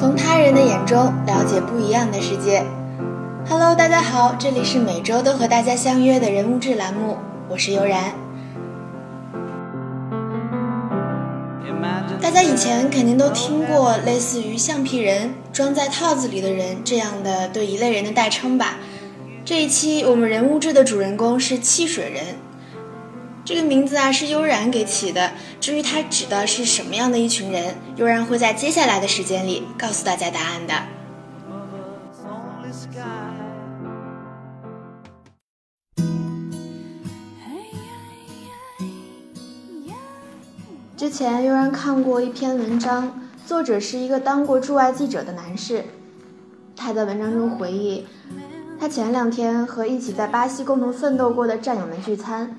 从他人的眼中了解不一样的世界。Hello，大家好，这里是每周都和大家相约的人物志栏目，我是悠然。大家以前肯定都听过类似于“橡皮人”“装在套子里的人”这样的对一类人的代称吧？这一期我们人物志的主人公是汽水人，这个名字啊是悠然给起的。至于他指的是什么样的一群人，悠然会在接下来的时间里告诉大家答案的。之前悠然看过一篇文章，作者是一个当过驻外记者的男士，他在文章中回忆。他前两天和一起在巴西共同奋斗过的战友们聚餐，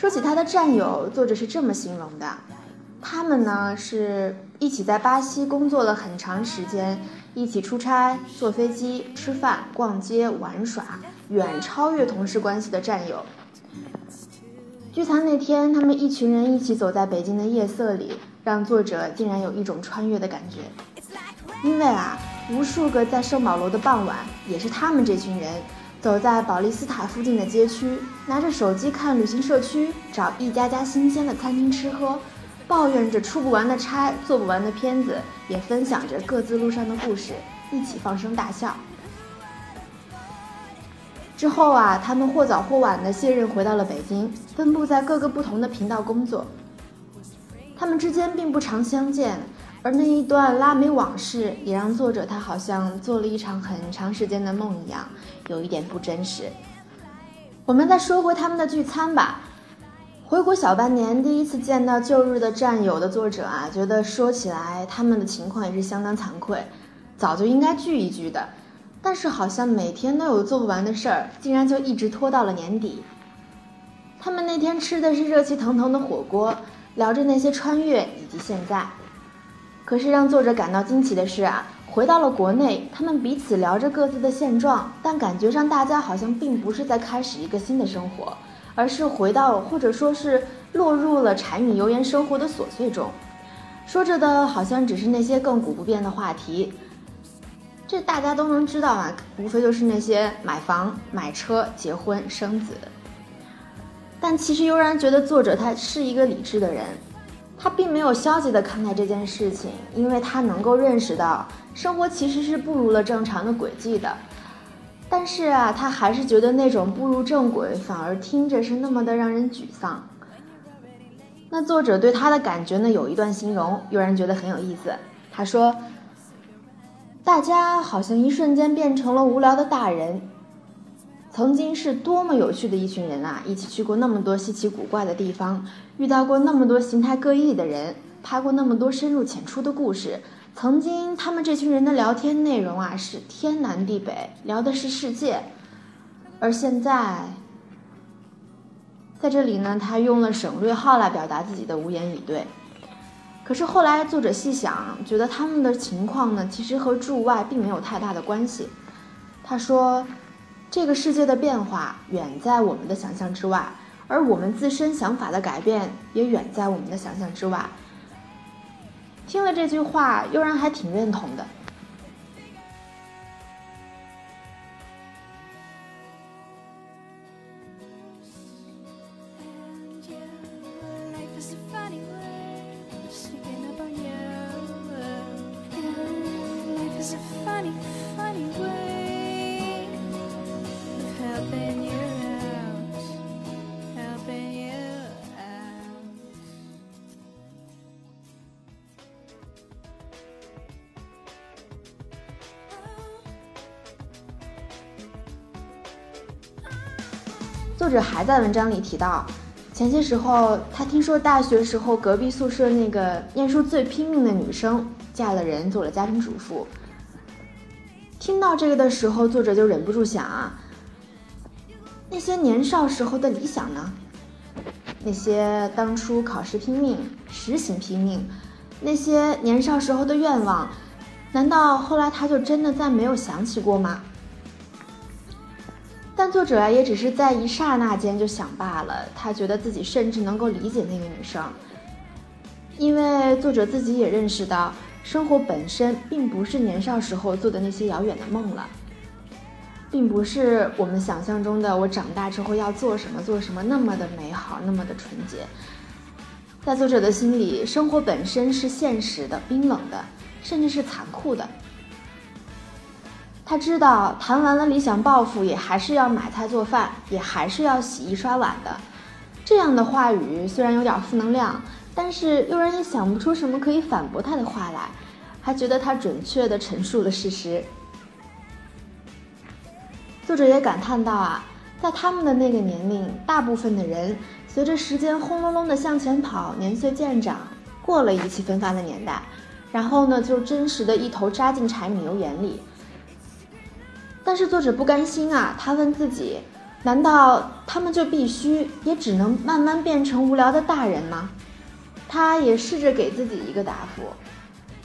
说起他的战友，作者是这么形容的：他们呢是一起在巴西工作了很长时间，一起出差、坐飞机、吃饭、逛街、玩耍，远超越同事关系的战友。聚餐那天，他们一群人一起走在北京的夜色里，让作者竟然有一种穿越的感觉，因为啊。无数个在圣保罗的傍晚，也是他们这群人走在保利斯塔附近的街区，拿着手机看旅行社区，找一家家新鲜的餐厅吃喝，抱怨着出不完的差、做不完的片子，也分享着各自路上的故事，一起放声大笑。之后啊，他们或早或晚的卸任回到了北京，分布在各个不同的频道工作。他们之间并不常相见。而那一段拉美往事，也让作者他好像做了一场很长时间的梦一样，有一点不真实。我们再说回他们的聚餐吧。回国小半年，第一次见到旧日的战友的作者啊，觉得说起来他们的情况也是相当惭愧，早就应该聚一聚的，但是好像每天都有做不完的事儿，竟然就一直拖到了年底。他们那天吃的是热气腾腾的火锅，聊着那些穿越以及现在。可是让作者感到惊奇的是啊，回到了国内，他们彼此聊着各自的现状，但感觉上大家好像并不是在开始一个新的生活，而是回到或者说是落入了柴米油盐生活的琐碎中，说着的好像只是那些亘古不变的话题。这大家都能知道啊，无非就是那些买房、买车、结婚、生子。但其实悠然觉得作者他是一个理智的人。他并没有消极的看待这件事情，因为他能够认识到生活其实是步入了正常的轨迹的。但是啊，他还是觉得那种步入正轨反而听着是那么的让人沮丧。那作者对他的感觉呢，有一段形容，有人觉得很有意思。他说：“大家好像一瞬间变成了无聊的大人。”曾经是多么有趣的一群人啊！一起去过那么多稀奇古怪的地方，遇到过那么多形态各异的人，拍过那么多深入浅出的故事。曾经他们这群人的聊天内容啊是天南地北，聊的是世界。而现在，在这里呢，他用了省略号来表达自己的无言以对。可是后来作者细想，觉得他们的情况呢，其实和驻外并没有太大的关系。他说。这个世界的变化远在我们的想象之外，而我们自身想法的改变也远在我们的想象之外。听了这句话，悠然还挺认同的。作者还在文章里提到，前些时候，他听说大学时候隔壁宿舍那个念书最拼命的女生嫁了人，做了家庭主妇。听到这个的时候，作者就忍不住想啊，那些年少时候的理想呢？那些当初考试拼命、实行拼命，那些年少时候的愿望，难道后来他就真的再没有想起过吗？作者也只是在一刹那间就想罢了。他觉得自己甚至能够理解那个女生，因为作者自己也认识到，生活本身并不是年少时候做的那些遥远的梦了，并不是我们想象中的我长大之后要做什么做什么那么的美好，那么的纯洁。在作者的心里，生活本身是现实的、冰冷的，甚至是残酷的。他知道谈完了理想抱负，也还是要买菜做饭，也还是要洗衣刷碗的。这样的话语虽然有点负能量，但是又让人想不出什么可以反驳他的话来，还觉得他准确地陈述了事实。作者也感叹到啊，在他们的那个年龄，大部分的人随着时间轰隆隆地向前跑，年岁渐长，过了意气风发的年代，然后呢，就真实的一头扎进柴米油盐里。但是作者不甘心啊，他问自己：难道他们就必须也只能慢慢变成无聊的大人吗？他也试着给自己一个答复，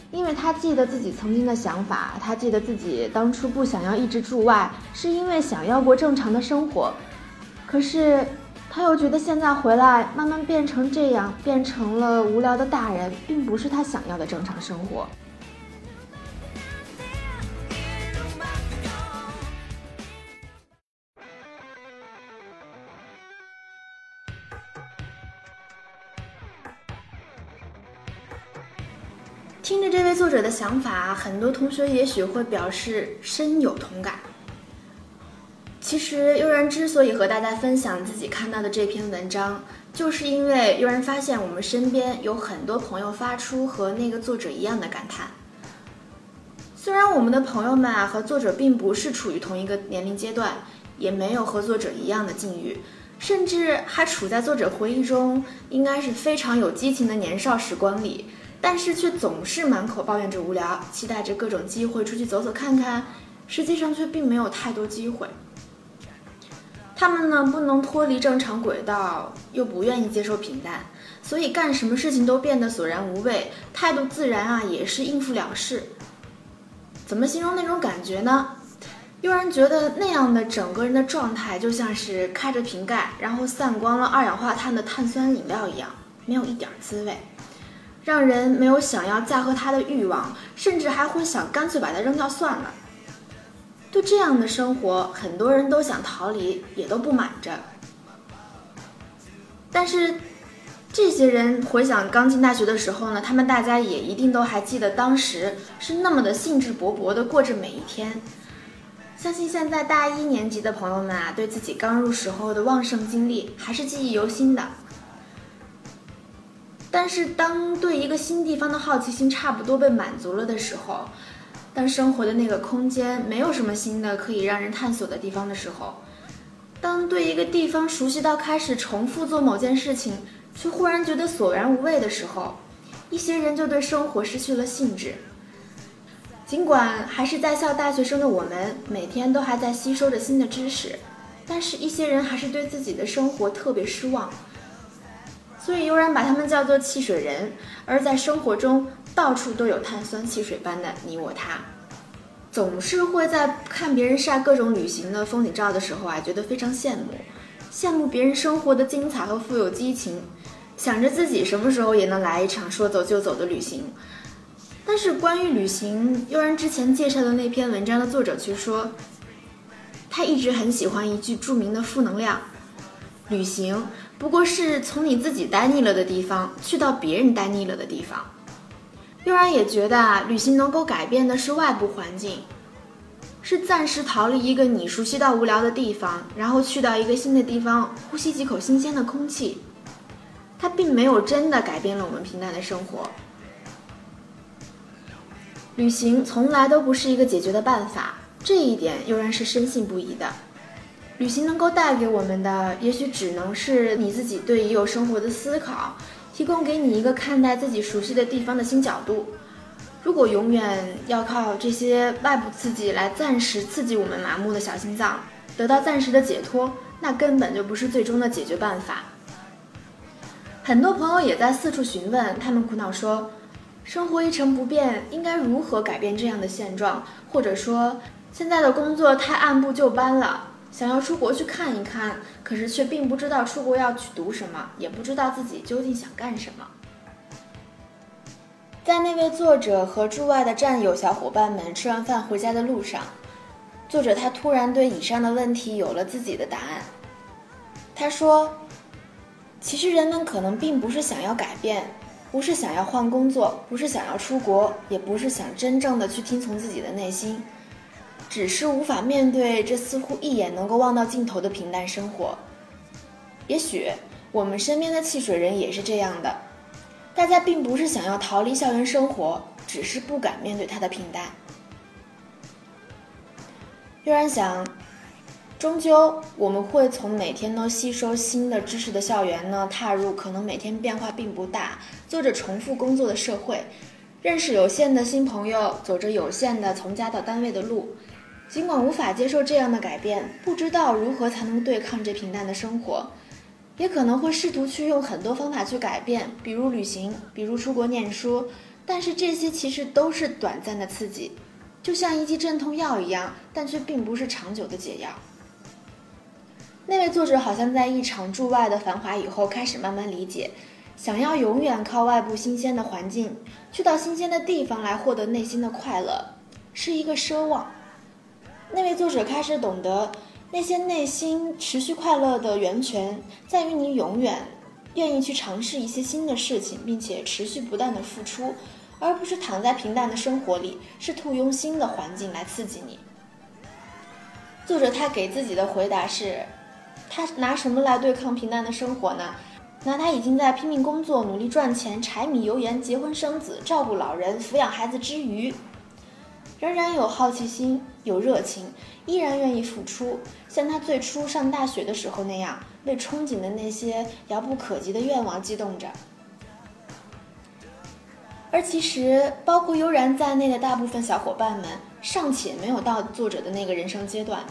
因为他记得自己曾经的想法，他记得自己当初不想要一直住外，是因为想要过正常的生活。可是他又觉得现在回来慢慢变成这样，变成了无聊的大人，并不是他想要的正常生活。者的想法，很多同学也许会表示深有同感。其实悠然之所以和大家分享自己看到的这篇文章，就是因为悠然发现我们身边有很多朋友发出和那个作者一样的感叹。虽然我们的朋友们啊和作者并不是处于同一个年龄阶段，也没有和作者一样的境遇，甚至还处在作者回忆中应该是非常有激情的年少时光里。但是却总是满口抱怨着无聊，期待着各种机会出去走走看看，实际上却并没有太多机会。他们呢不能脱离正常轨道，又不愿意接受平淡，所以干什么事情都变得索然无味，态度自然啊也是应付了事。怎么形容那种感觉呢？又让人觉得那样的整个人的状态就像是开着瓶盖，然后散光了二氧化碳的碳酸饮料一样，没有一点滋味。让人没有想要再喝它的欲望，甚至还会想干脆把它扔掉算了。对这样的生活，很多人都想逃离，也都不满着。但是，这些人回想刚进大学的时候呢，他们大家也一定都还记得当时是那么的兴致勃勃的过着每一天。相信现在大一年级的朋友们啊，对自己刚入时候的旺盛经历还是记忆犹新的。但是，当对一个新地方的好奇心差不多被满足了的时候，当生活的那个空间没有什么新的可以让人探索的地方的时候，当对一个地方熟悉到开始重复做某件事情，却忽然觉得索然无味的时候，一些人就对生活失去了兴致。尽管还是在校大学生的我们，每天都还在吸收着新的知识，但是一些人还是对自己的生活特别失望。所以悠然把他们叫做汽水人，而在生活中到处都有碳酸汽水般的你我他，总是会在看别人晒各种旅行的风景照的时候啊，觉得非常羡慕，羡慕别人生活的精彩和富有激情，想着自己什么时候也能来一场说走就走的旅行。但是关于旅行，悠然之前介绍的那篇文章的作者却说，他一直很喜欢一句著名的负能量，旅行。不过是从你自己待腻了的地方去到别人待腻了的地方。悠然也觉得啊，旅行能够改变的是外部环境，是暂时逃离一个你熟悉到无聊的地方，然后去到一个新的地方，呼吸几口新鲜的空气。它并没有真的改变了我们平淡的生活。旅行从来都不是一个解决的办法，这一点悠然是深信不疑的。旅行能够带给我们的，也许只能是你自己对已有生活的思考，提供给你一个看待自己熟悉的地方的新角度。如果永远要靠这些外部刺激来暂时刺激我们麻木的小心脏，得到暂时的解脱，那根本就不是最终的解决办法。很多朋友也在四处询问，他们苦恼说：“生活一成不变，应该如何改变这样的现状？”或者说：“现在的工作太按部就班了。”想要出国去看一看，可是却并不知道出国要去读什么，也不知道自己究竟想干什么。在那位作者和驻外的战友小伙伴们吃完饭回家的路上，作者他突然对以上的问题有了自己的答案。他说：“其实人们可能并不是想要改变，不是想要换工作，不是想要出国，也不是想真正的去听从自己的内心。”只是无法面对这似乎一眼能够望到尽头的平淡生活。也许我们身边的汽水人也是这样的，大家并不是想要逃离校园生活，只是不敢面对它的平淡。悠然想，终究我们会从每天都吸收新的知识的校园呢，踏入可能每天变化并不大、做着重复工作的社会，认识有限的新朋友，走着有限的从家到单位的路。尽管无法接受这样的改变，不知道如何才能对抗这平淡的生活，也可能会试图去用很多方法去改变，比如旅行，比如出国念书。但是这些其实都是短暂的刺激，就像一剂镇痛药一样，但却并不是长久的解药。那位作者好像在一场驻外的繁华以后，开始慢慢理解，想要永远靠外部新鲜的环境，去到新鲜的地方来获得内心的快乐，是一个奢望。那位作者开始懂得，那些内心持续快乐的源泉，在于你永远愿意去尝试一些新的事情，并且持续不断的付出，而不是躺在平淡的生活里，试图用新的环境来刺激你。作者他给自己的回答是：他拿什么来对抗平淡的生活呢？拿他已经在拼命工作、努力赚钱、柴米油盐、结婚生子、照顾老人、抚养孩子之余。仍然有好奇心，有热情，依然愿意付出，像他最初上大学的时候那样，为憧憬的那些遥不可及的愿望激动着。而其实，包括悠然在内的大部分小伙伴们，尚且没有到作者的那个人生阶段，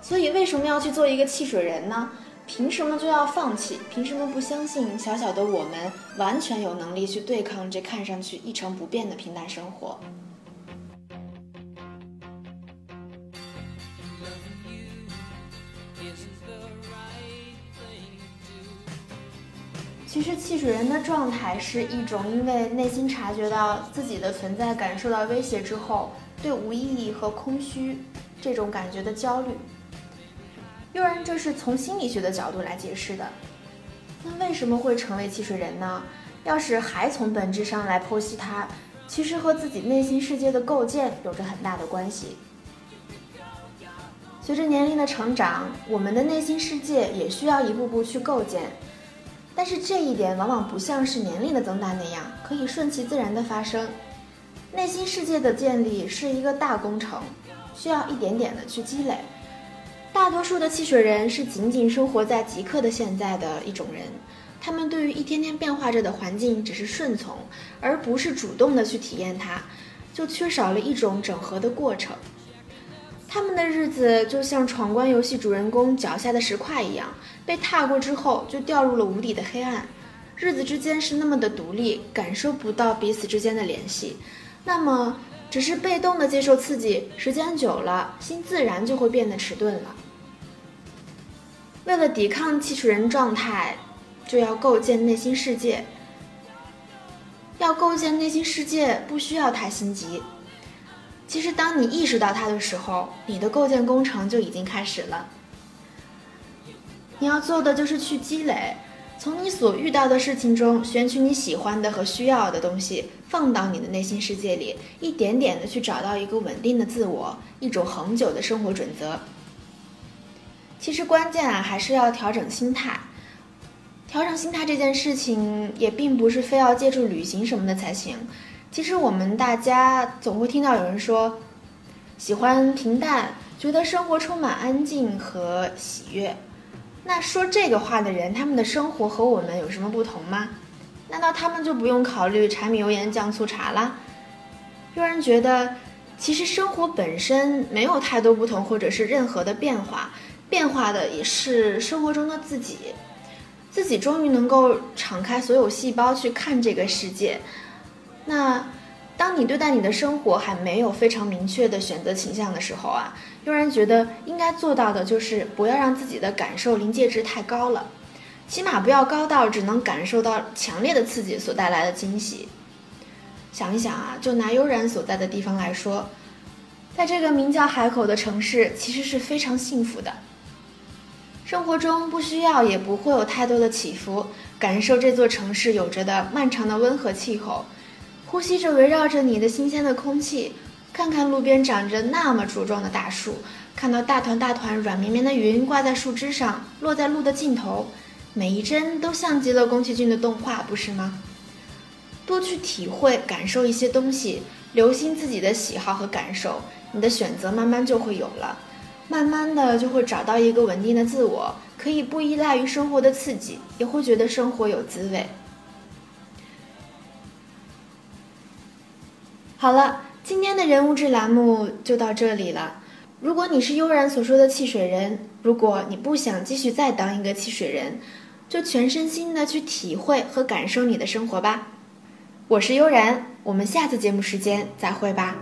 所以为什么要去做一个汽水人呢？凭什么就要放弃？凭什么不相信小小的我们完全有能力去对抗这看上去一成不变的平淡生活？其实，汽水人的状态是一种因为内心察觉到自己的存在感受到威胁之后，对无意义和空虚这种感觉的焦虑。悠然，这是从心理学的角度来解释的。那为什么会成为汽水人呢？要是还从本质上来剖析它，其实和自己内心世界的构建有着很大的关系。随着年龄的成长，我们的内心世界也需要一步步去构建。但是这一点往往不像是年龄的增大那样可以顺其自然的发生。内心世界的建立是一个大工程，需要一点点的去积累。大多数的汽水人是仅仅生活在即刻的现在的一种人，他们对于一天天变化着的环境只是顺从，而不是主动的去体验它，就缺少了一种整合的过程。他们的日子就像闯关游戏主人公脚下的石块一样，被踏过之后就掉入了无底的黑暗。日子之间是那么的独立，感受不到彼此之间的联系。那么，只是被动的接受刺激，时间久了，心自然就会变得迟钝了。为了抵抗汽水人状态，就要构建内心世界。要构建内心世界，不需要太心急。其实，当你意识到它的时候，你的构建工程就已经开始了。你要做的就是去积累，从你所遇到的事情中选取你喜欢的和需要的东西，放到你的内心世界里，一点点的去找到一个稳定的自我，一种恒久的生活准则。其实关键啊，还是要调整心态。调整心态这件事情，也并不是非要借助旅行什么的才行。其实我们大家总会听到有人说，喜欢平淡，觉得生活充满安静和喜悦。那说这个话的人，他们的生活和我们有什么不同吗？难道他们就不用考虑柴米油盐酱醋茶了？有人觉得，其实生活本身没有太多不同，或者是任何的变化，变化的也是生活中的自己。自己终于能够敞开所有细胞去看这个世界。那，当你对待你的生活还没有非常明确的选择倾向的时候啊，悠然觉得应该做到的就是不要让自己的感受临界值太高了，起码不要高到只能感受到强烈的刺激所带来的惊喜。想一想啊，就拿悠然所在的地方来说，在这个名叫海口的城市，其实是非常幸福的。生活中不需要也不会有太多的起伏，感受这座城市有着的漫长的温和气候，呼吸着围绕着你的新鲜的空气，看看路边长着那么茁壮的大树，看到大团大团软绵绵的云挂在树枝上，落在路的尽头，每一帧都像极了宫崎骏的动画，不是吗？多去体会、感受一些东西，留心自己的喜好和感受，你的选择慢慢就会有了。慢慢的就会找到一个稳定的自我，可以不依赖于生活的刺激，也会觉得生活有滋味。好了，今天的人物志栏目就到这里了。如果你是悠然所说的汽水人，如果你不想继续再当一个汽水人，就全身心的去体会和感受你的生活吧。我是悠然，我们下次节目时间再会吧。